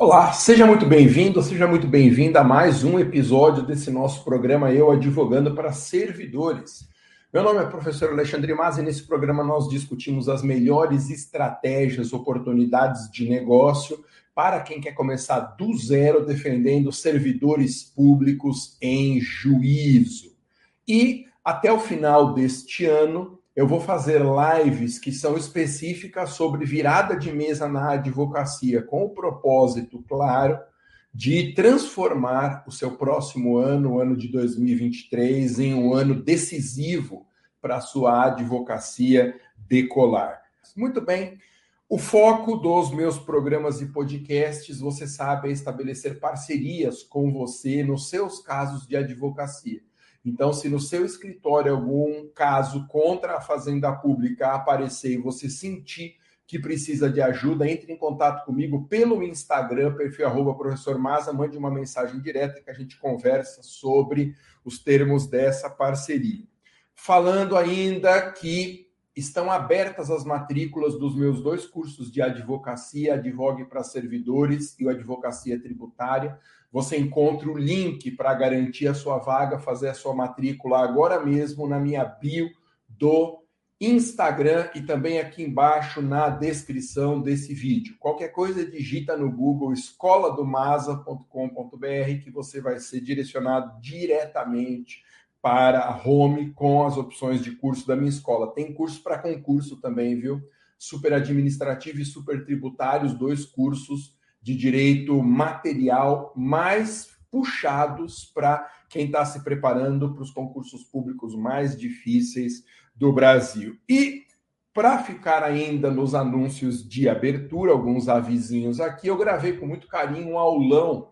Olá, seja muito bem-vindo, seja muito bem-vinda a mais um episódio desse nosso programa Eu Advogando para Servidores. Meu nome é professor Alexandre Mas e nesse programa nós discutimos as melhores estratégias, oportunidades de negócio para quem quer começar do zero defendendo servidores públicos em juízo. E até o final deste ano, eu vou fazer lives que são específicas sobre virada de mesa na advocacia, com o propósito, claro, de transformar o seu próximo ano, o ano de 2023, em um ano decisivo para a sua advocacia decolar. Muito bem. O foco dos meus programas e podcasts, você sabe, é estabelecer parcerias com você nos seus casos de advocacia. Então, se no seu escritório algum caso contra a Fazenda Pública aparecer e você sentir que precisa de ajuda, entre em contato comigo pelo Instagram, perfil arroba professor Maza, mande uma mensagem direta que a gente conversa sobre os termos dessa parceria. Falando ainda que estão abertas as matrículas dos meus dois cursos de advocacia, Advogue para Servidores e o Advocacia Tributária. Você encontra o link para garantir a sua vaga, fazer a sua matrícula agora mesmo na minha bio do Instagram e também aqui embaixo na descrição desse vídeo. Qualquer coisa, digita no Google escoladomasa.com.br que você vai ser direcionado diretamente para home com as opções de curso da minha escola. Tem curso para concurso também, viu? Super administrativo e super tributário, os dois cursos de direito material mais puxados para quem está se preparando para os concursos públicos mais difíceis do Brasil. E para ficar ainda nos anúncios de abertura, alguns avisinhos aqui, eu gravei com muito carinho um aulão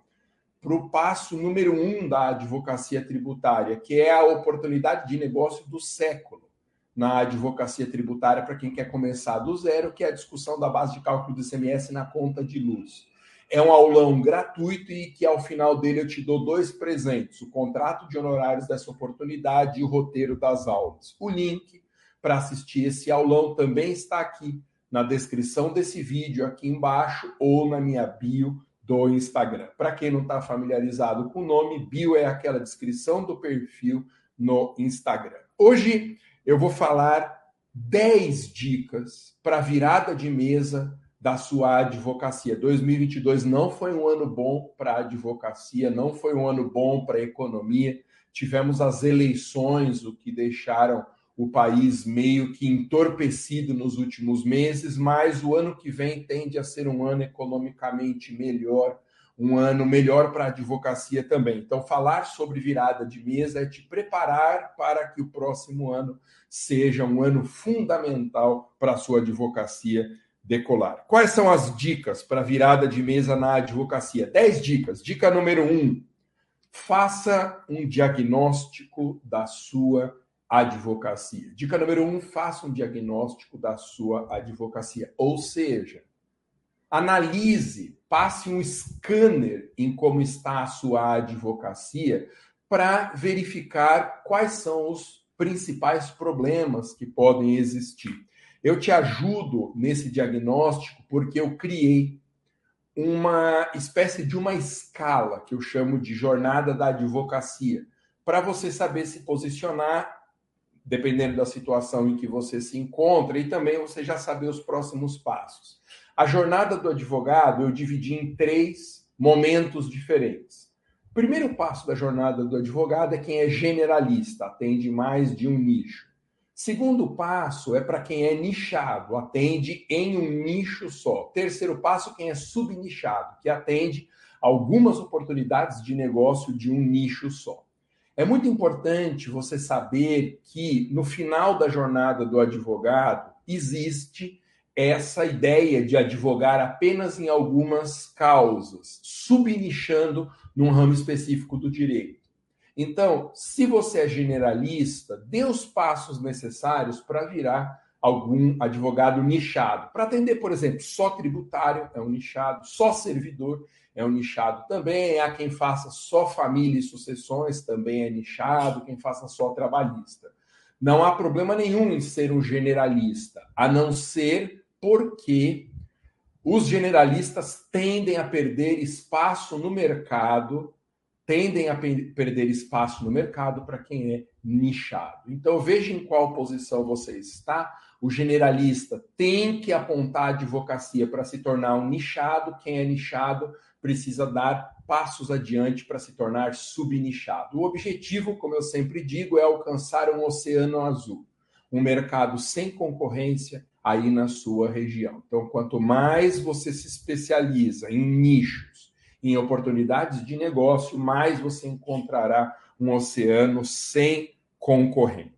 para o passo número um da advocacia tributária, que é a oportunidade de negócio do século na advocacia tributária para quem quer começar do zero, que é a discussão da base de cálculo do ICMS na conta de luz. É um aulão gratuito e que ao final dele eu te dou dois presentes: o contrato de honorários dessa oportunidade e o roteiro das aulas. O link para assistir esse aulão também está aqui na descrição desse vídeo, aqui embaixo, ou na minha bio do Instagram. Para quem não está familiarizado com o nome, bio é aquela descrição do perfil no Instagram. Hoje eu vou falar 10 dicas para virada de mesa da sua advocacia. 2022 não foi um ano bom para a advocacia, não foi um ano bom para a economia. Tivemos as eleições, o que deixaram o país meio que entorpecido nos últimos meses, mas o ano que vem tende a ser um ano economicamente melhor, um ano melhor para a advocacia também. Então, falar sobre virada de mesa é te preparar para que o próximo ano seja um ano fundamental para a sua advocacia decolar. Quais são as dicas para virada de mesa na advocacia? Dez dicas. Dica número um: faça um diagnóstico da sua advocacia. Dica número um: faça um diagnóstico da sua advocacia. Ou seja, analise, passe um scanner em como está a sua advocacia para verificar quais são os principais problemas que podem existir. Eu te ajudo nesse diagnóstico porque eu criei uma espécie de uma escala que eu chamo de jornada da advocacia, para você saber se posicionar dependendo da situação em que você se encontra e também você já saber os próximos passos. A jornada do advogado eu dividi em três momentos diferentes. O primeiro passo da jornada do advogado é quem é generalista, atende mais de um nicho. Segundo passo é para quem é nichado, atende em um nicho só. Terceiro passo, quem é subnichado, que atende algumas oportunidades de negócio de um nicho só. É muito importante você saber que no final da jornada do advogado existe essa ideia de advogar apenas em algumas causas, subnichando num ramo específico do direito. Então, se você é generalista, dê os passos necessários para virar algum advogado nichado. Para atender, por exemplo, só tributário é um nichado, só servidor é um nichado também, há quem faça só família e sucessões também é nichado, quem faça só trabalhista. Não há problema nenhum em ser um generalista, a não ser porque os generalistas tendem a perder espaço no mercado, tendem a perder espaço no mercado para quem é nichado. Então veja em qual posição você está. O generalista tem que apontar a advocacia para se tornar um nichado. Quem é nichado precisa dar passos adiante para se tornar subnichado. O objetivo, como eu sempre digo, é alcançar um oceano azul, um mercado sem concorrência aí na sua região. Então, quanto mais você se especializa em nichos, em oportunidades de negócio, mais você encontrará um oceano sem concorrentes,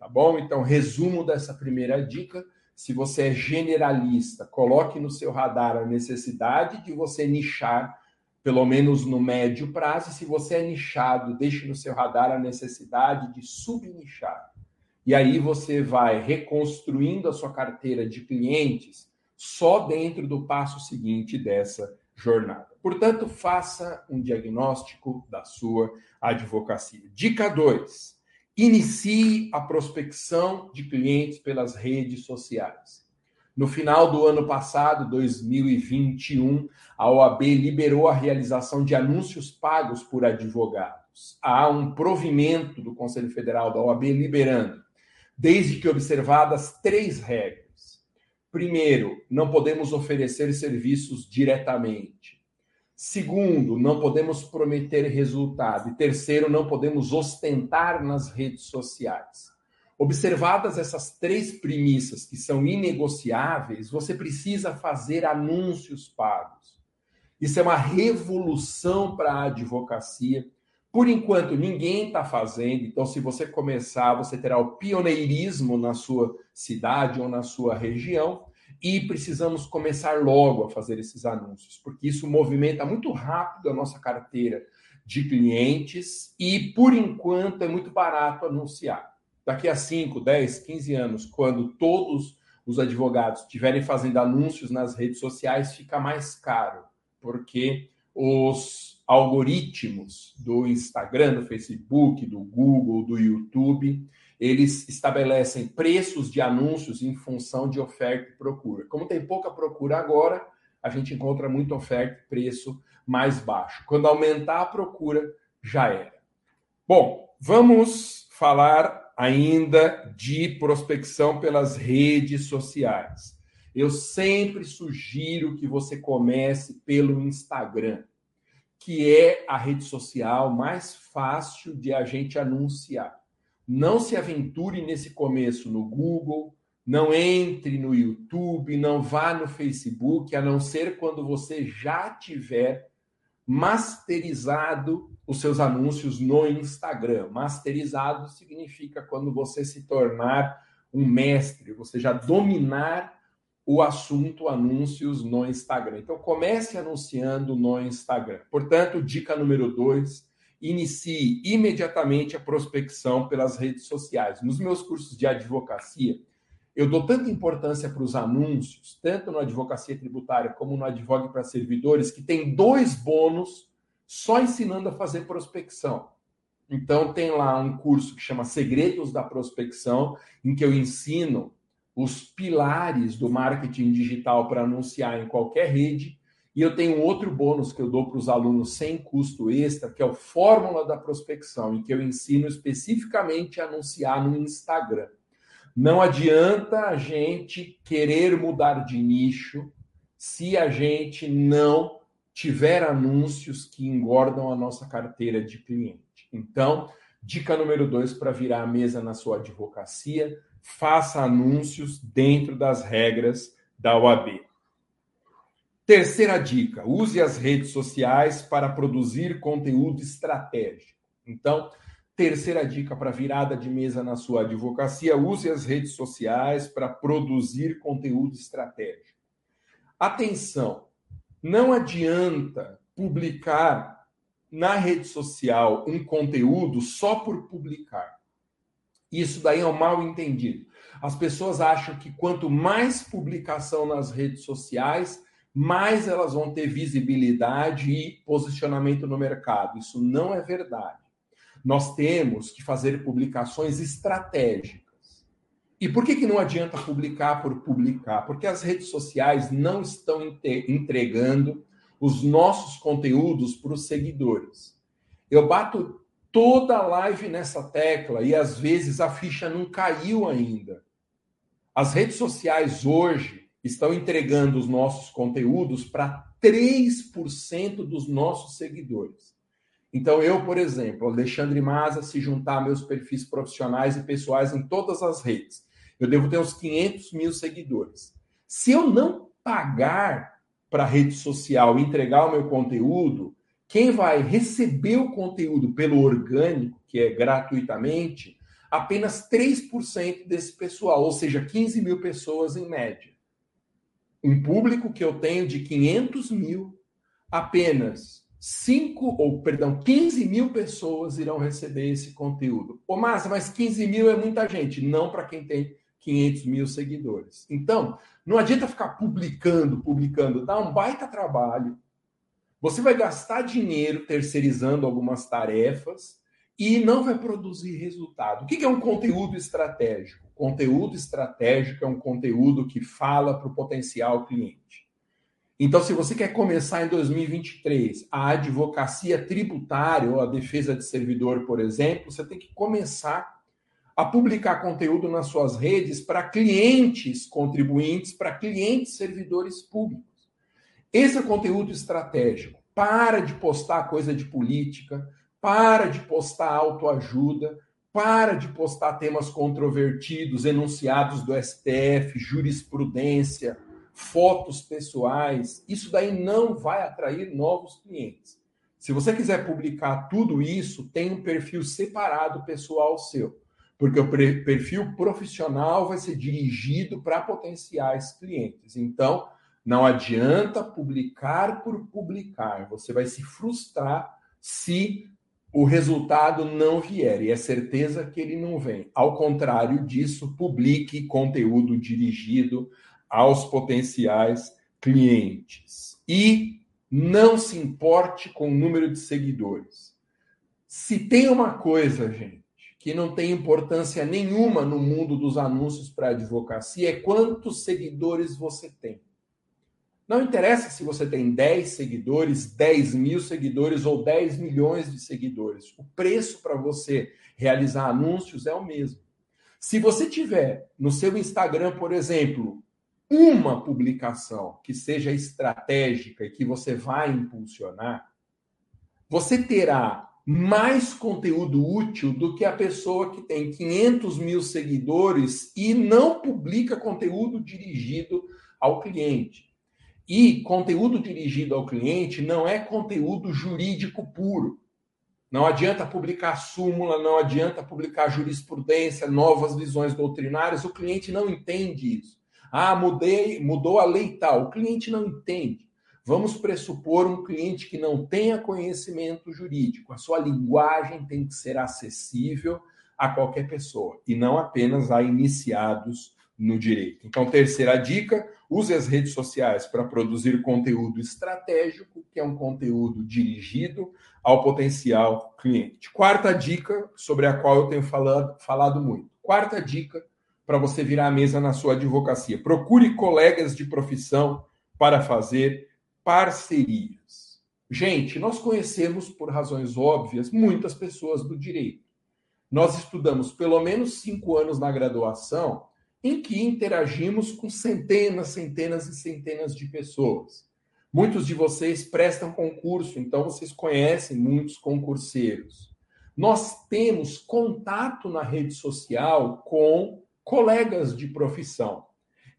tá bom? Então, resumo dessa primeira dica. Se você é generalista, coloque no seu radar a necessidade de você nichar pelo menos no médio prazo. Se você é nichado, deixe no seu radar a necessidade de subnichar. E aí você vai reconstruindo a sua carteira de clientes só dentro do passo seguinte dessa jornada. Portanto, faça um diagnóstico da sua advocacia. Dica 2: inicie a prospecção de clientes pelas redes sociais. No final do ano passado, 2021, a OAB liberou a realização de anúncios pagos por advogados. Há um provimento do Conselho Federal da OAB liberando, desde que observadas três regras. Primeiro, não podemos oferecer serviços diretamente. Segundo, não podemos prometer resultado. E terceiro, não podemos ostentar nas redes sociais. Observadas essas três premissas que são inegociáveis, você precisa fazer anúncios pagos. Isso é uma revolução para a advocacia. Por enquanto, ninguém está fazendo, então, se você começar, você terá o pioneirismo na sua cidade ou na sua região, e precisamos começar logo a fazer esses anúncios, porque isso movimenta muito rápido a nossa carteira de clientes e, por enquanto, é muito barato anunciar. Daqui a 5, 10, 15 anos, quando todos os advogados estiverem fazendo anúncios nas redes sociais, fica mais caro, porque os algoritmos do Instagram, do Facebook, do Google, do YouTube, eles estabelecem preços de anúncios em função de oferta e procura. Como tem pouca procura agora, a gente encontra muita oferta e preço mais baixo. Quando aumentar a procura, já era. Bom, vamos falar ainda de prospecção pelas redes sociais. Eu sempre sugiro que você comece pelo Instagram, que é a rede social mais fácil de a gente anunciar. Não se aventure nesse começo no Google, não entre no YouTube, não vá no Facebook, a não ser quando você já tiver masterizado os seus anúncios no Instagram. Masterizado significa quando você se tornar um mestre, você já dominar o assunto anúncios no Instagram. Então comece anunciando no Instagram. Portanto, dica número dois, inicie imediatamente a prospecção pelas redes sociais. Nos meus cursos de advocacia, eu dou tanta importância para os anúncios, tanto na advocacia tributária como no advogue para servidores, que tem dois bônus só ensinando a fazer prospecção. Então, tem lá um curso que chama Segredos da Prospecção, em que eu ensino os pilares do marketing digital para anunciar em qualquer rede. E eu tenho outro bônus que eu dou para os alunos sem custo extra, que é o Fórmula da Prospecção, em que eu ensino especificamente a anunciar no Instagram. Não adianta a gente querer mudar de nicho se a gente não tiver anúncios que engordam a nossa carteira de cliente. Então, dica número dois para virar a mesa na sua advocacia: faça anúncios dentro das regras da OAB. Terceira dica: use as redes sociais para produzir conteúdo estratégico. Então, Terceira dica para virada de mesa na sua advocacia: use as redes sociais para produzir conteúdo estratégico. Atenção, não adianta publicar na rede social um conteúdo só por publicar. Isso daí é um mal entendido. As pessoas acham que quanto mais publicação nas redes sociais, mais elas vão ter visibilidade e posicionamento no mercado. Isso não é verdade. Nós temos que fazer publicações estratégicas. E por que, que não adianta publicar por publicar? Porque as redes sociais não estão entregando os nossos conteúdos para os seguidores. Eu bato toda a live nessa tecla e às vezes a ficha não caiu ainda. As redes sociais hoje estão entregando os nossos conteúdos para 3% dos nossos seguidores. Então, eu, por exemplo, Alexandre Maza, se juntar meus perfis profissionais e pessoais em todas as redes, eu devo ter uns 500 mil seguidores. Se eu não pagar para a rede social entregar o meu conteúdo, quem vai receber o conteúdo pelo orgânico, que é gratuitamente, apenas 3% desse pessoal, ou seja, 15 mil pessoas em média. Um público que eu tenho de 500 mil, apenas 5, ou perdão, 15 mil pessoas irão receber esse conteúdo. Ô, Márcia, mas 15 mil é muita gente. Não para quem tem 500 mil seguidores. Então, não adianta ficar publicando, publicando, dá um baita trabalho. Você vai gastar dinheiro terceirizando algumas tarefas e não vai produzir resultado. O que é um conteúdo estratégico? Conteúdo estratégico é um conteúdo que fala para o potencial cliente. Então, se você quer começar em 2023 a advocacia tributária ou a defesa de servidor, por exemplo, você tem que começar a publicar conteúdo nas suas redes para clientes contribuintes, para clientes servidores públicos. Esse é o conteúdo estratégico. Para de postar coisa de política, para de postar autoajuda, para de postar temas controvertidos, enunciados do STF, jurisprudência, fotos pessoais. Isso daí não vai atrair novos clientes. Se você quiser publicar tudo isso, tem um perfil separado pessoal seu, porque o perfil profissional vai ser dirigido para potenciais clientes. Então, não adianta publicar por publicar, você vai se frustrar se o resultado não vier, e é certeza que ele não vem. Ao contrário disso, publique conteúdo dirigido aos potenciais clientes. E não se importe com o número de seguidores. Se tem uma coisa, gente, que não tem importância nenhuma no mundo dos anúncios para advocacia, é quantos seguidores você tem. Não interessa se você tem 10 seguidores, 10 mil seguidores ou 10 milhões de seguidores. O preço para você realizar anúncios é o mesmo. Se você tiver no seu Instagram, por exemplo, uma publicação que seja estratégica e que você vai impulsionar, você terá mais conteúdo útil do que a pessoa que tem 500 mil seguidores e não publica conteúdo dirigido ao cliente. E conteúdo dirigido ao cliente não é conteúdo jurídico puro. Não adianta publicar súmula, não adianta publicar jurisprudência, novas visões doutrinárias, o cliente não entende isso. Ah, mudei, mudou a lei tal. O cliente não entende. Vamos pressupor um cliente que não tenha conhecimento jurídico. A sua linguagem tem que ser acessível a qualquer pessoa e não apenas a iniciados no direito. Então, terceira dica: use as redes sociais para produzir conteúdo estratégico, que é um conteúdo dirigido ao potencial cliente. Quarta dica, sobre a qual eu tenho falado, falado muito. Quarta dica para você virar a mesa na sua advocacia: procure colegas de profissão para fazer parcerias. Gente, nós conhecemos, por razões óbvias, muitas pessoas do direito. Nós estudamos pelo menos cinco anos na graduação em que interagimos com centenas, centenas e centenas de pessoas. Muitos de vocês prestam concurso, então vocês conhecem muitos concurseiros. Nós temos contato na rede social com colegas de profissão.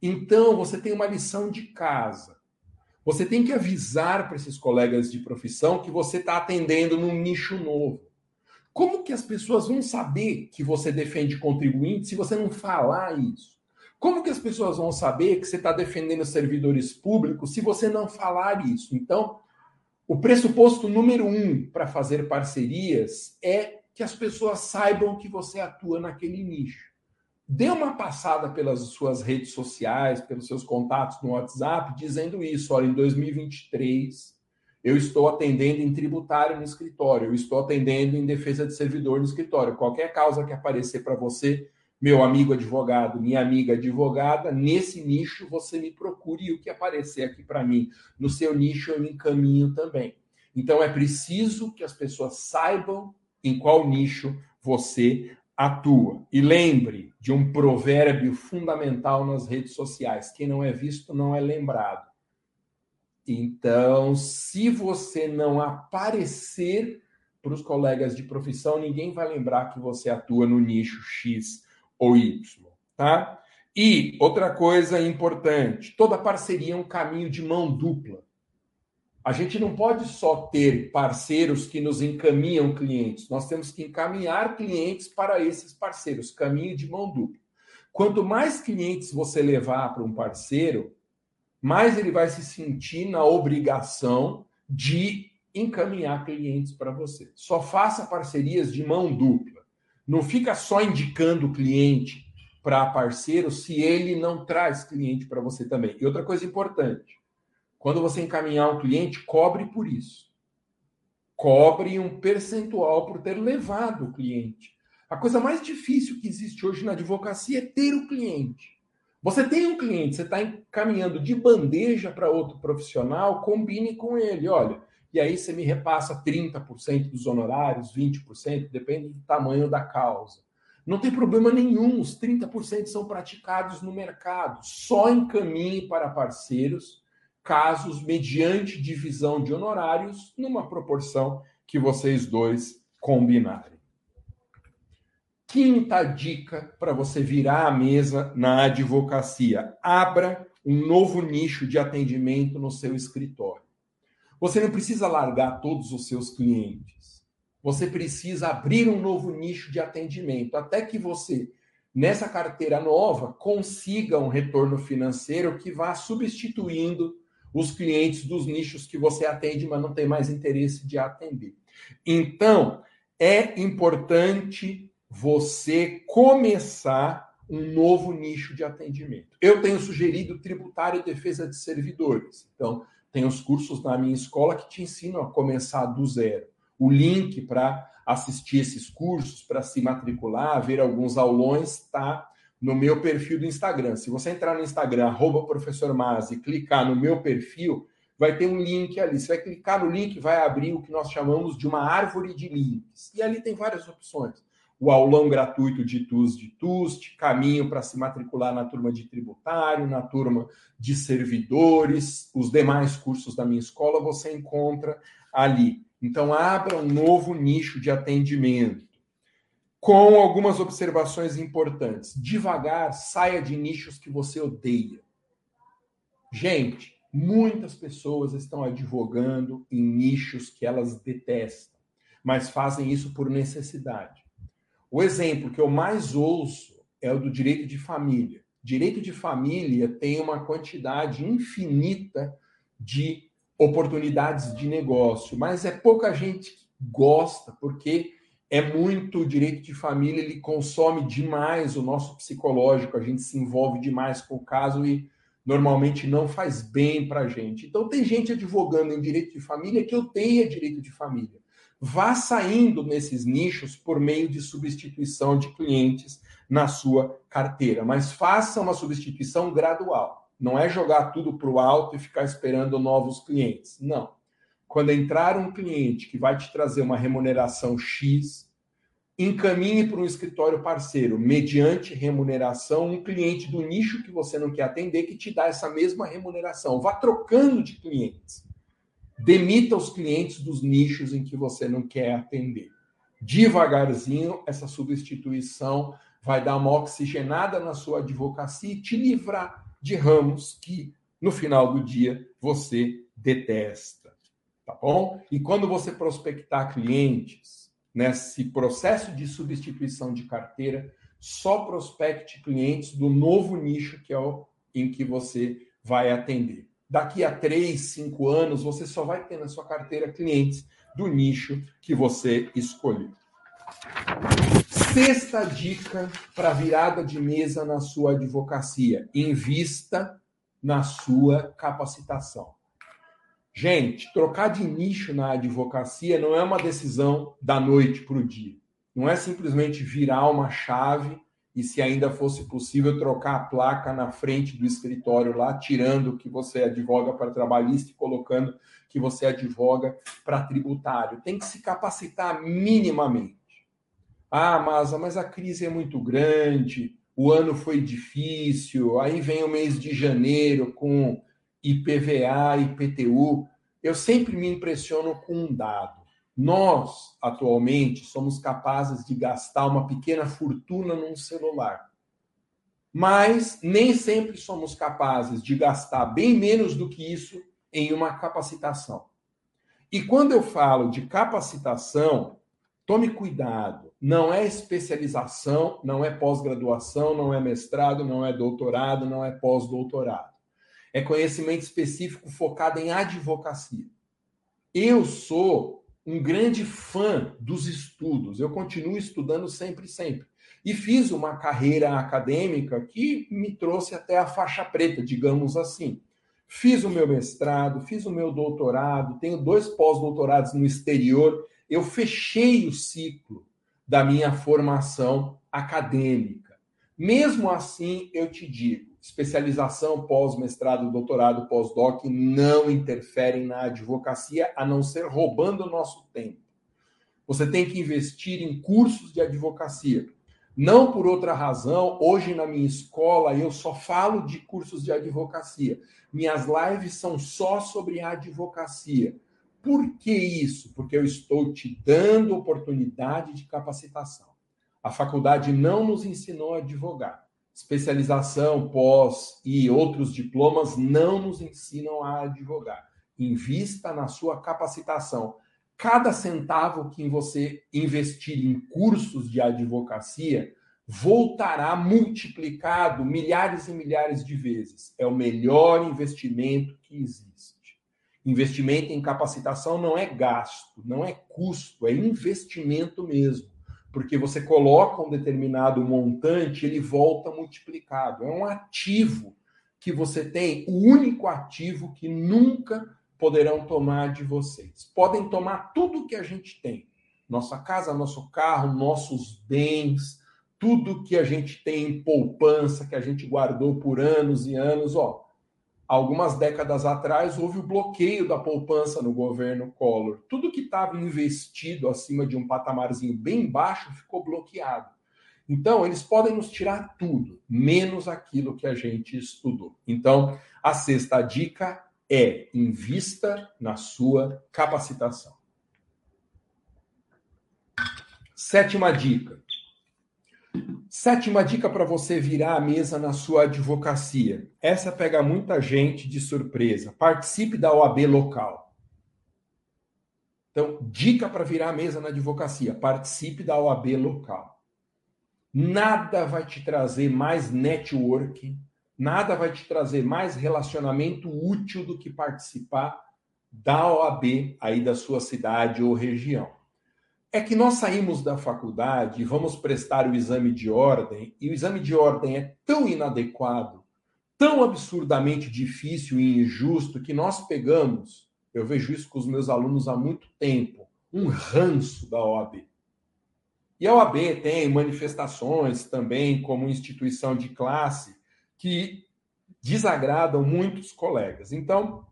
Então, você tem uma lição de casa. Você tem que avisar para esses colegas de profissão que você está atendendo num nicho novo. Como que as pessoas vão saber que você defende contribuinte se você não falar isso? Como que as pessoas vão saber que você está defendendo servidores públicos se você não falar isso? Então, o pressuposto número um para fazer parcerias é que as pessoas saibam que você atua naquele nicho. Dê uma passada pelas suas redes sociais, pelos seus contatos no WhatsApp, dizendo isso. Olha, em 2023 eu estou atendendo em tributário no escritório, eu estou atendendo em defesa de servidor no escritório. Qualquer causa que aparecer para você, meu amigo advogado, minha amiga advogada, nesse nicho você me procure e o que aparecer aqui para mim no seu nicho eu me encaminho também. Então é preciso que as pessoas saibam em qual nicho você atua. E lembre de um provérbio fundamental nas redes sociais: quem não é visto não é lembrado. Então, se você não aparecer para os colegas de profissão, ninguém vai lembrar que você atua no nicho X ou Y, tá? E outra coisa importante, toda parceria é um caminho de mão dupla. A gente não pode só ter parceiros que nos encaminham clientes, nós temos que encaminhar clientes para esses parceiros, caminho de mão dupla. Quanto mais clientes você levar para um parceiro, mais ele vai se sentir na obrigação de encaminhar clientes para você. Só faça parcerias de mão dupla. Não fica só indicando o cliente para parceiro se ele não traz cliente para você também. E outra coisa importante, quando você encaminhar um cliente, cobre por isso. Cobre um percentual por ter levado o cliente. A coisa mais difícil que existe hoje na advocacia é ter o cliente. Você tem um cliente, você está encaminhando de bandeja para outro profissional, combine com ele. Olha, e aí você me repassa 30% dos honorários, 20%, depende do tamanho da causa. Não tem problema nenhum, os 30% são praticados no mercado. Só encaminhe para parceiros casos mediante divisão de honorários numa proporção que vocês dois combinarem. Quinta dica para você virar a mesa na advocacia: abra um novo nicho de atendimento no seu escritório. Você não precisa largar todos os seus clientes. Você precisa abrir um novo nicho de atendimento até que você, nessa carteira nova, consiga um retorno financeiro que vá substituindo os clientes dos nichos que você atende, mas não tem mais interesse de atender. Então, é importante você começar um novo nicho de atendimento. Eu tenho sugerido tributário e defesa de servidores. Então, tem os cursos na minha escola que te ensinam a começar do zero. O link para assistir esses cursos, para se matricular, ver alguns aulões, está no meu perfil do Instagram. Se você entrar no Instagram, arroba professor e clicar no meu perfil, vai ter um link ali. Você vai clicar no link, vai abrir o que nós chamamos de uma árvore de links. E ali tem várias opções o aulão gratuito de TUS de TUST, caminho para se matricular na turma de tributário, na turma de servidores, os demais cursos da minha escola você encontra ali. Então, abra um novo nicho de atendimento. Com algumas observações importantes. Devagar, saia de nichos que você odeia. Gente, muitas pessoas estão advogando em nichos que elas detestam, mas fazem isso por necessidade. O exemplo que eu mais ouço é o do direito de família. Direito de família tem uma quantidade infinita de oportunidades de negócio, mas é pouca gente que gosta, porque é muito direito de família, ele consome demais o nosso psicológico, a gente se envolve demais com o caso e normalmente não faz bem para a gente. Então, tem gente advogando em direito de família que odeia direito de família vá saindo nesses nichos por meio de substituição de clientes na sua carteira, mas faça uma substituição gradual. Não é jogar tudo para o alto e ficar esperando novos clientes. Não. Quando entrar um cliente que vai te trazer uma remuneração X, encaminhe para um escritório parceiro, mediante remuneração, um cliente do nicho que você não quer atender que te dá essa mesma remuneração. Vá trocando de clientes. Demita os clientes dos nichos em que você não quer atender. Devagarzinho, essa substituição vai dar uma oxigenada na sua advocacia e te livrar de ramos que, no final do dia, você detesta. Tá bom? E quando você prospectar clientes, nesse processo de substituição de carteira, só prospecte clientes do novo nicho que é o em que você vai atender daqui a três, cinco anos, você só vai ter na sua carteira clientes do nicho que você escolheu. Sexta dica para virada de mesa na sua advocacia: invista na sua capacitação. Gente, trocar de nicho na advocacia não é uma decisão da noite para o dia. Não é simplesmente virar uma chave e se ainda fosse possível trocar a placa na frente do escritório lá, tirando que você advoga para trabalhista e colocando que você advoga para tributário. Tem que se capacitar minimamente. Ah, mas, mas a crise é muito grande, o ano foi difícil, aí vem o mês de janeiro com IPVA, IPTU. Eu sempre me impressiono com um dado. Nós, atualmente, somos capazes de gastar uma pequena fortuna num celular. Mas nem sempre somos capazes de gastar bem menos do que isso em uma capacitação. E quando eu falo de capacitação, tome cuidado. Não é especialização, não é pós-graduação, não é mestrado, não é doutorado, não é pós-doutorado. É conhecimento específico focado em advocacia. Eu sou um grande fã dos estudos. Eu continuo estudando sempre, sempre. E fiz uma carreira acadêmica que me trouxe até a faixa preta, digamos assim. Fiz o meu mestrado, fiz o meu doutorado, tenho dois pós-doutorados no exterior. Eu fechei o ciclo da minha formação acadêmica. Mesmo assim, eu te digo, especialização, pós-mestrado, doutorado, pós-doc não interferem na advocacia, a não ser roubando o nosso tempo. Você tem que investir em cursos de advocacia. Não por outra razão, hoje na minha escola eu só falo de cursos de advocacia. Minhas lives são só sobre advocacia. Por que isso? Porque eu estou te dando oportunidade de capacitação. A faculdade não nos ensinou a advogar especialização, pós e outros diplomas não nos ensinam a advogar. Invista na sua capacitação. Cada centavo que você investir em cursos de advocacia voltará multiplicado milhares e milhares de vezes. É o melhor investimento que existe. Investimento em capacitação não é gasto, não é custo, é investimento mesmo porque você coloca um determinado montante, ele volta multiplicado. É um ativo que você tem, o único ativo que nunca poderão tomar de vocês. Podem tomar tudo que a gente tem: nossa casa, nosso carro, nossos bens, tudo que a gente tem em poupança, que a gente guardou por anos e anos, ó algumas décadas atrás, houve o bloqueio da poupança no governo Collor. Tudo que estava investido acima de um patamarzinho bem baixo ficou bloqueado. Então, eles podem nos tirar tudo, menos aquilo que a gente estudou. Então, a sexta dica é invista na sua capacitação. Sétima dica: Sétima dica para você virar a mesa na sua advocacia. Essa pega muita gente de surpresa. Participe da OAB local. Então, dica para virar a mesa na advocacia: participe da OAB local. Nada vai te trazer mais networking, nada vai te trazer mais relacionamento útil do que participar da OAB aí da sua cidade ou região é que nós saímos da faculdade e vamos prestar o exame de ordem, e o exame de ordem é tão inadequado, tão absurdamente difícil e injusto, que nós pegamos, eu vejo isso com os meus alunos há muito tempo, um ranço da OAB. E a OAB tem manifestações também como instituição de classe que desagradam muitos colegas. Então,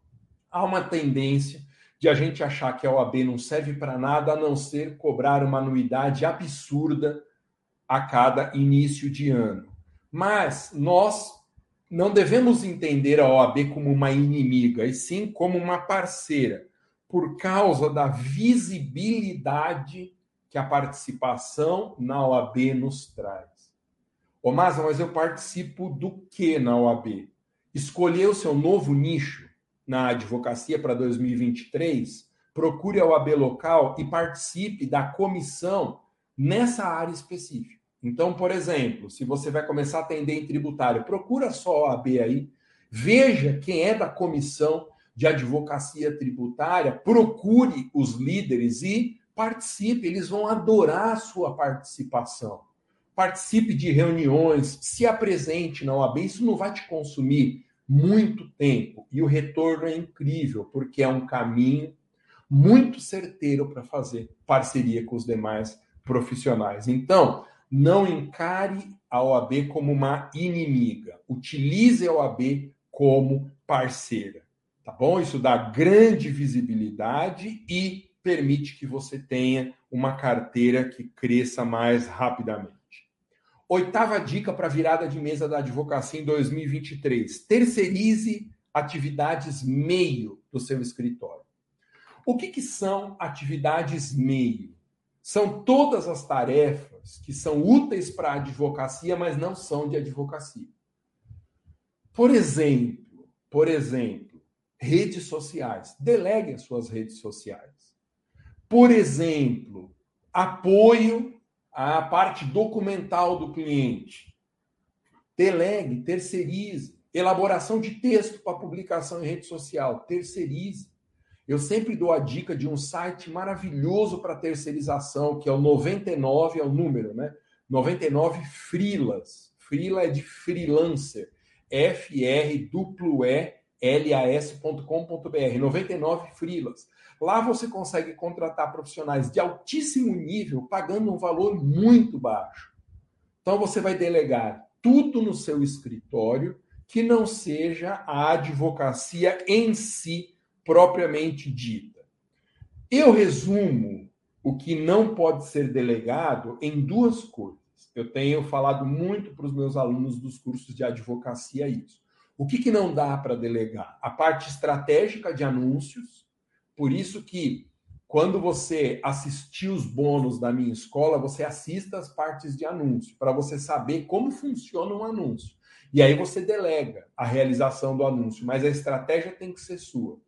há uma tendência de a gente achar que a OAB não serve para nada a não ser cobrar uma anuidade absurda a cada início de ano. Mas nós não devemos entender a OAB como uma inimiga, e sim como uma parceira, por causa da visibilidade que a participação na OAB nos traz. Ô, Masa, mas eu participo do que na OAB? Escolher o seu novo nicho? Na advocacia para 2023, procure a OAB local e participe da comissão nessa área específica. Então, por exemplo, se você vai começar a atender em tributário, procura só a OAB aí, veja quem é da comissão de advocacia tributária, procure os líderes e participe, eles vão adorar a sua participação. Participe de reuniões, se apresente na OAB, isso não vai te consumir muito tempo e o retorno é incrível, porque é um caminho muito certeiro para fazer parceria com os demais profissionais. Então, não encare a OAB como uma inimiga. Utilize a OAB como parceira. Tá bom? Isso dá grande visibilidade e permite que você tenha uma carteira que cresça mais rapidamente. Oitava dica para virada de mesa da advocacia em 2023: terceirize atividades meio do seu escritório. O que, que são atividades meio? São todas as tarefas que são úteis para a advocacia, mas não são de advocacia. Por exemplo, por exemplo, redes sociais. Delegue as suas redes sociais. Por exemplo, apoio à parte documental do cliente. Delegue, terceirize. Elaboração de texto para publicação em rede social, terceirize. Eu sempre dou a dica de um site maravilhoso para terceirização, que é o 99, é o número, né? 99 Freelas. Freela é de freelancer. F-R-E-L-A-S.com.br. 99 Freelas. Lá você consegue contratar profissionais de altíssimo nível, pagando um valor muito baixo. Então você vai delegar tudo no seu escritório que não seja a advocacia em si propriamente dita. Eu resumo o que não pode ser delegado em duas coisas. Eu tenho falado muito para os meus alunos dos cursos de advocacia isso. O que, que não dá para delegar? A parte estratégica de anúncios. Por isso que quando você assistir os bônus da minha escola, você assista as partes de anúncio, para você saber como funciona um anúncio. E aí você delega a realização do anúncio, mas a estratégia tem que ser sua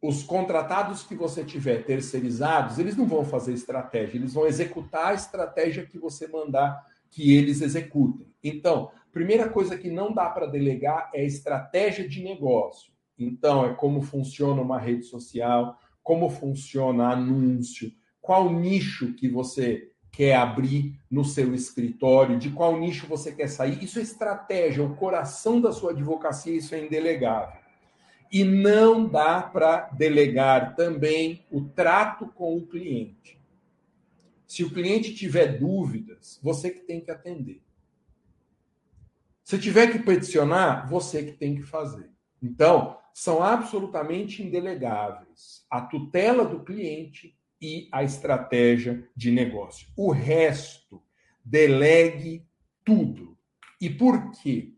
os contratados que você tiver terceirizados, eles não vão fazer estratégia, eles vão executar a estratégia que você mandar que eles executem. Então, primeira coisa que não dá para delegar é estratégia de negócio. Então, é como funciona uma rede social, como funciona anúncio, qual nicho que você quer abrir no seu escritório, de qual nicho você quer sair. Isso é estratégia, o coração da sua advocacia, isso é indelegável. E não dá para delegar também o trato com o cliente. Se o cliente tiver dúvidas, você que tem que atender. Se tiver que peticionar, você que tem que fazer. Então, são absolutamente indelegáveis a tutela do cliente e a estratégia de negócio. O resto, delegue tudo. E por quê?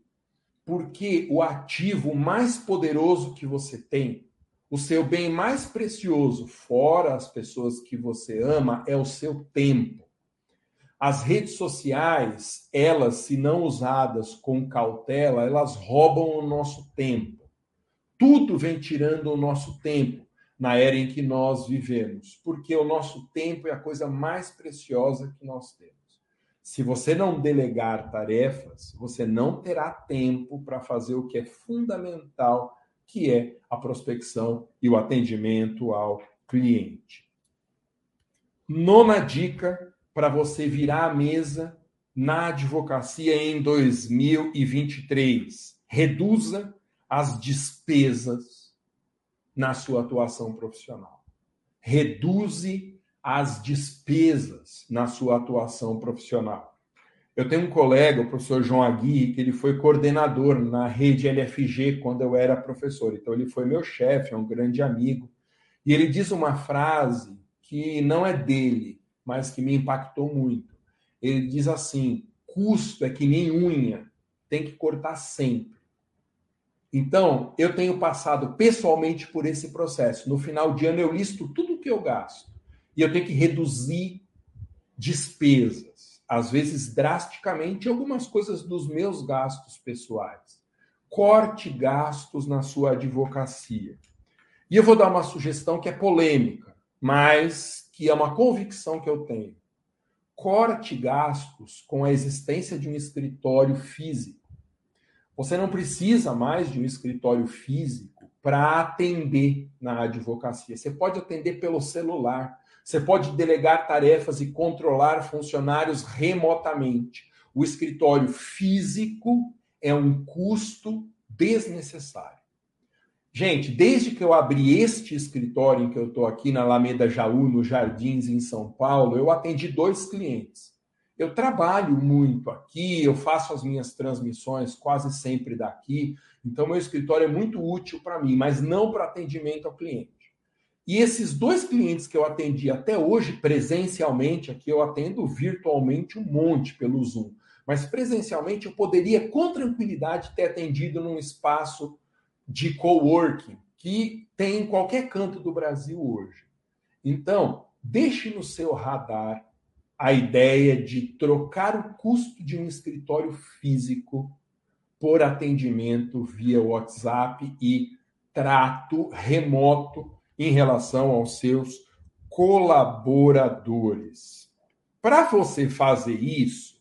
Porque o ativo mais poderoso que você tem, o seu bem mais precioso, fora as pessoas que você ama, é o seu tempo. As redes sociais, elas, se não usadas com cautela, elas roubam o nosso tempo. Tudo vem tirando o nosso tempo na era em que nós vivemos, porque o nosso tempo é a coisa mais preciosa que nós temos. Se você não delegar tarefas, você não terá tempo para fazer o que é fundamental, que é a prospecção e o atendimento ao cliente. Nona dica para você virar a mesa na advocacia em 2023. Reduza as despesas na sua atuação profissional. Reduze as despesas na sua atuação profissional. Eu tenho um colega, o professor João Aguirre, que ele foi coordenador na rede LFG quando eu era professor. Então, ele foi meu chefe, é um grande amigo. E ele diz uma frase que não é dele, mas que me impactou muito. Ele diz assim: custo é que nem unha, tem que cortar sempre. Então, eu tenho passado pessoalmente por esse processo. No final de ano, eu listo tudo o que eu gasto e eu tenho que reduzir despesas, às vezes drasticamente, algumas coisas dos meus gastos pessoais. Corte gastos na sua advocacia. E eu vou dar uma sugestão que é polêmica, mas que é uma convicção que eu tenho. Corte gastos com a existência de um escritório físico. Você não precisa mais de um escritório físico para atender na advocacia. Você pode atender pelo celular. Você pode delegar tarefas e controlar funcionários remotamente. O escritório físico é um custo desnecessário. Gente, desde que eu abri este escritório em que eu estou aqui na Alameda Jaú, nos Jardins, em São Paulo, eu atendi dois clientes. Eu trabalho muito aqui, eu faço as minhas transmissões quase sempre daqui, então meu escritório é muito útil para mim, mas não para atendimento ao cliente. E esses dois clientes que eu atendi até hoje presencialmente, aqui eu atendo virtualmente um monte pelo Zoom, mas presencialmente eu poderia com tranquilidade ter atendido num espaço de coworking que tem em qualquer canto do Brasil hoje. Então, deixe no seu radar a ideia de trocar o custo de um escritório físico por atendimento via WhatsApp e trato remoto em relação aos seus colaboradores. Para você fazer isso,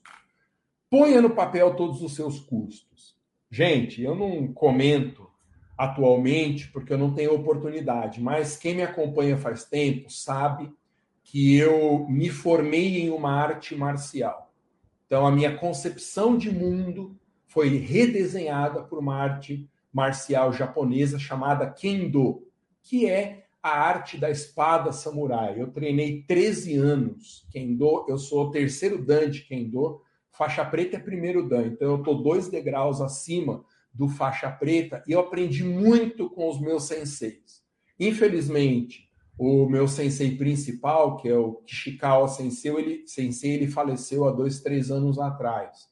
ponha no papel todos os seus custos. Gente, eu não comento atualmente porque eu não tenho oportunidade, mas quem me acompanha faz tempo sabe que eu me formei em uma arte marcial. Então, a minha concepção de mundo foi redesenhada por uma arte marcial japonesa chamada Kendo, que é a arte da espada samurai. Eu treinei 13 anos Kendo, eu sou o terceiro Dan de Kendo, faixa preta é primeiro Dan, então eu estou dois degraus acima do faixa preta e eu aprendi muito com os meus senseis. Infelizmente, o meu sensei principal, que é o Kishikawa Sensei, ele, sensei, ele faleceu há dois, três anos atrás.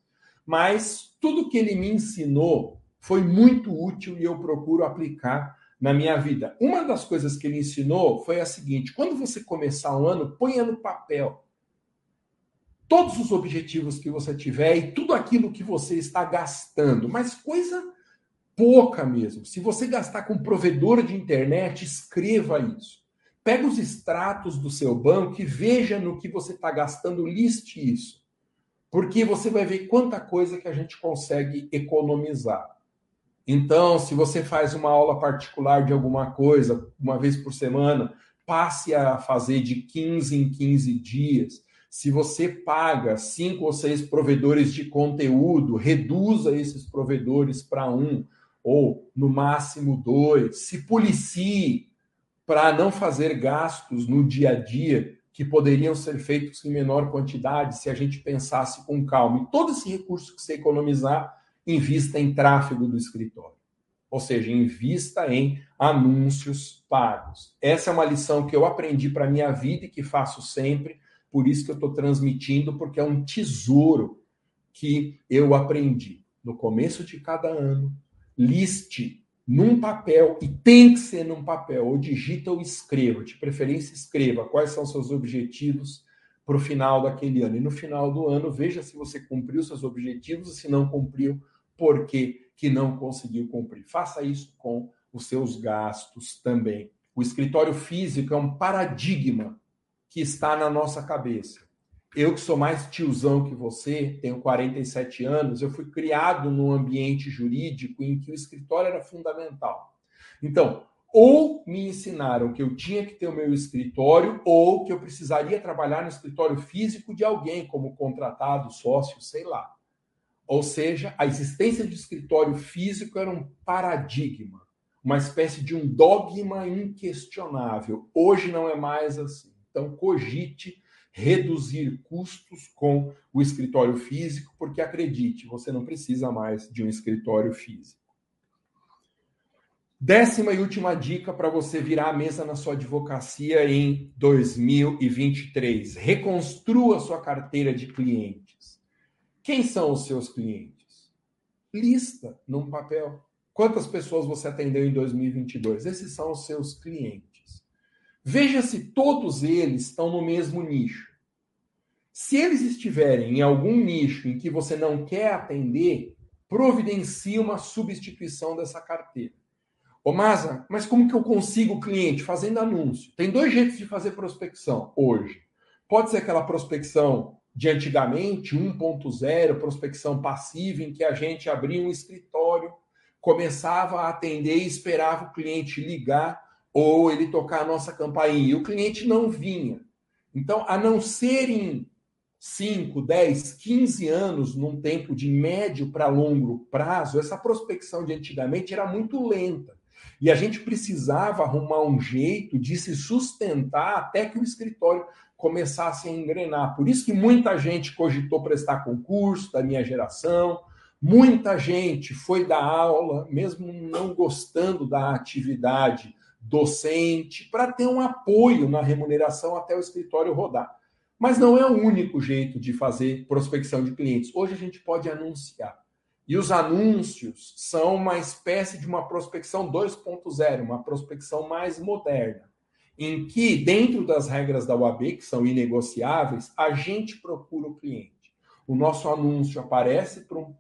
Mas tudo que ele me ensinou foi muito útil e eu procuro aplicar na minha vida. Uma das coisas que ele ensinou foi a seguinte: quando você começar um ano, ponha no papel todos os objetivos que você tiver e tudo aquilo que você está gastando, mas coisa pouca mesmo. Se você gastar com provedor de internet, escreva isso. Pega os extratos do seu banco e veja no que você está gastando, liste isso. Porque você vai ver quanta coisa que a gente consegue economizar. Então, se você faz uma aula particular de alguma coisa, uma vez por semana, passe a fazer de 15 em 15 dias. Se você paga cinco ou seis provedores de conteúdo, reduza esses provedores para um, ou no máximo dois. Se policie para não fazer gastos no dia a dia que poderiam ser feitos em menor quantidade se a gente pensasse com calma. E todo esse recurso que você economizar, invista em tráfego do escritório. Ou seja, invista em anúncios pagos. Essa é uma lição que eu aprendi para a minha vida e que faço sempre, por isso que eu estou transmitindo, porque é um tesouro que eu aprendi. No começo de cada ano, liste num papel, e tem que ser num papel, ou digita ou escreva, de preferência escreva quais são seus objetivos para o final daquele ano. E no final do ano, veja se você cumpriu seus objetivos e se não cumpriu, por que, que não conseguiu cumprir. Faça isso com os seus gastos também. O escritório físico é um paradigma que está na nossa cabeça. Eu que sou mais tiozão que você, tenho 47 anos, eu fui criado num ambiente jurídico em que o escritório era fundamental. Então, ou me ensinaram que eu tinha que ter o meu escritório, ou que eu precisaria trabalhar no escritório físico de alguém, como contratado, sócio, sei lá. Ou seja, a existência de escritório físico era um paradigma, uma espécie de um dogma inquestionável. Hoje não é mais assim. Então, cogite reduzir custos com o escritório físico, porque acredite, você não precisa mais de um escritório físico. Décima e última dica para você virar a mesa na sua advocacia em 2023. Reconstrua sua carteira de clientes. Quem são os seus clientes? Lista num papel. Quantas pessoas você atendeu em 2022? Esses são os seus clientes. Veja se todos eles estão no mesmo nicho. Se eles estiverem em algum nicho em que você não quer atender, providencie uma substituição dessa carteira. Ô Maza, mas como que eu consigo cliente? Fazendo anúncio. Tem dois jeitos de fazer prospecção hoje. Pode ser aquela prospecção de antigamente, 1.0, prospecção passiva, em que a gente abria um escritório, começava a atender e esperava o cliente ligar ou ele tocar a nossa campainha e o cliente não vinha. Então, a não ser em 5, 10, 15 anos, num tempo de médio para longo prazo, essa prospecção de antigamente era muito lenta. E a gente precisava arrumar um jeito de se sustentar até que o escritório começassem a engrenar. Por isso que muita gente cogitou prestar concurso da minha geração, muita gente foi dar aula, mesmo não gostando da atividade docente, para ter um apoio na remuneração até o escritório rodar. Mas não é o único jeito de fazer prospecção de clientes. Hoje a gente pode anunciar. E os anúncios são uma espécie de uma prospecção 2.0, uma prospecção mais moderna, em que, dentro das regras da UAB, que são inegociáveis, a gente procura o cliente. O nosso anúncio aparece para um,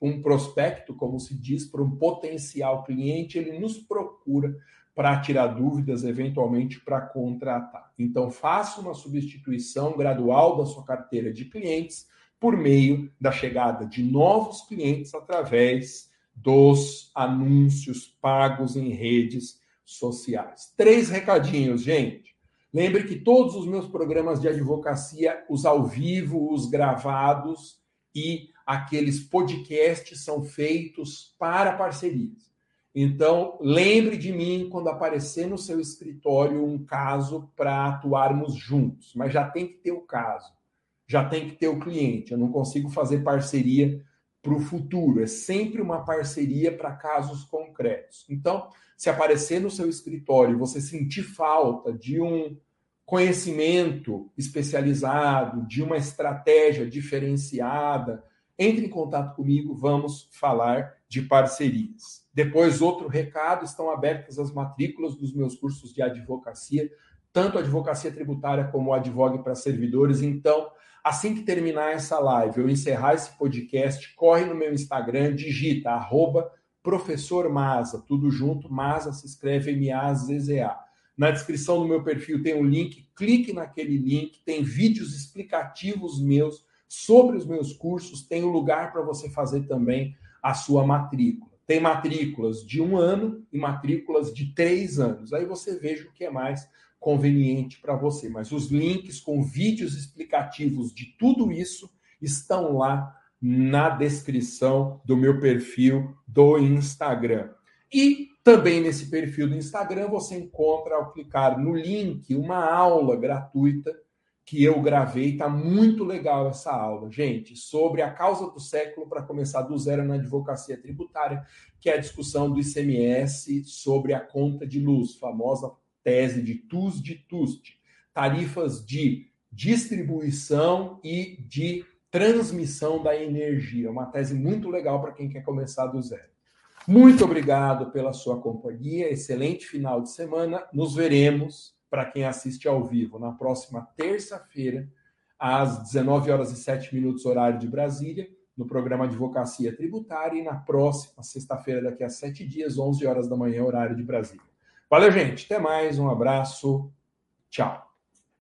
um prospecto, como se diz, para um potencial cliente, ele nos procura para tirar dúvidas, eventualmente para contratar. Então, faça uma substituição gradual da sua carteira de clientes por meio da chegada de novos clientes através dos anúncios pagos em redes sociais. Três recadinhos, gente. Lembre que todos os meus programas de advocacia, os ao vivo, os gravados e aqueles podcasts são feitos para parcerias. Então, lembre de mim quando aparecer no seu escritório um caso para atuarmos juntos, mas já tem que ter o caso já tem que ter o cliente. Eu não consigo fazer parceria para o futuro. É sempre uma parceria para casos concretos. Então, se aparecer no seu escritório você sentir falta de um conhecimento especializado, de uma estratégia diferenciada, entre em contato comigo, vamos falar de parcerias. Depois, outro recado: estão abertas as matrículas dos meus cursos de advocacia, tanto advocacia tributária como advogue para servidores. Então, Assim que terminar essa live, eu encerrar esse podcast, corre no meu Instagram, digita arroba professor Maza, tudo junto, Maza se escreve M-A-Z-Z-A. Na descrição do meu perfil tem um link, clique naquele link, tem vídeos explicativos meus sobre os meus cursos, tem um lugar para você fazer também a sua matrícula. Tem matrículas de um ano e matrículas de três anos. Aí você veja o que é mais conveniente para você. Mas os links com vídeos explicativos de tudo isso estão lá na descrição do meu perfil do Instagram. E também nesse perfil do Instagram você encontra, ao clicar no link, uma aula gratuita que eu gravei. Está muito legal essa aula, gente, sobre a causa do século para começar do zero na advocacia tributária, que é a discussão do ICMS sobre a conta de luz, famosa tese de TUS de TUST, tarifas de distribuição e de transmissão da energia. Uma tese muito legal para quem quer começar do zero. Muito obrigado pela sua companhia. Excelente final de semana. Nos veremos para quem assiste ao vivo na próxima terça-feira, às 19 horas e 7 minutos, horário de Brasília, no programa Advocacia Tributária, e na próxima sexta-feira, daqui a sete dias, 11 horas da manhã, horário de Brasília. Valeu, gente. Até mais. Um abraço. Tchau.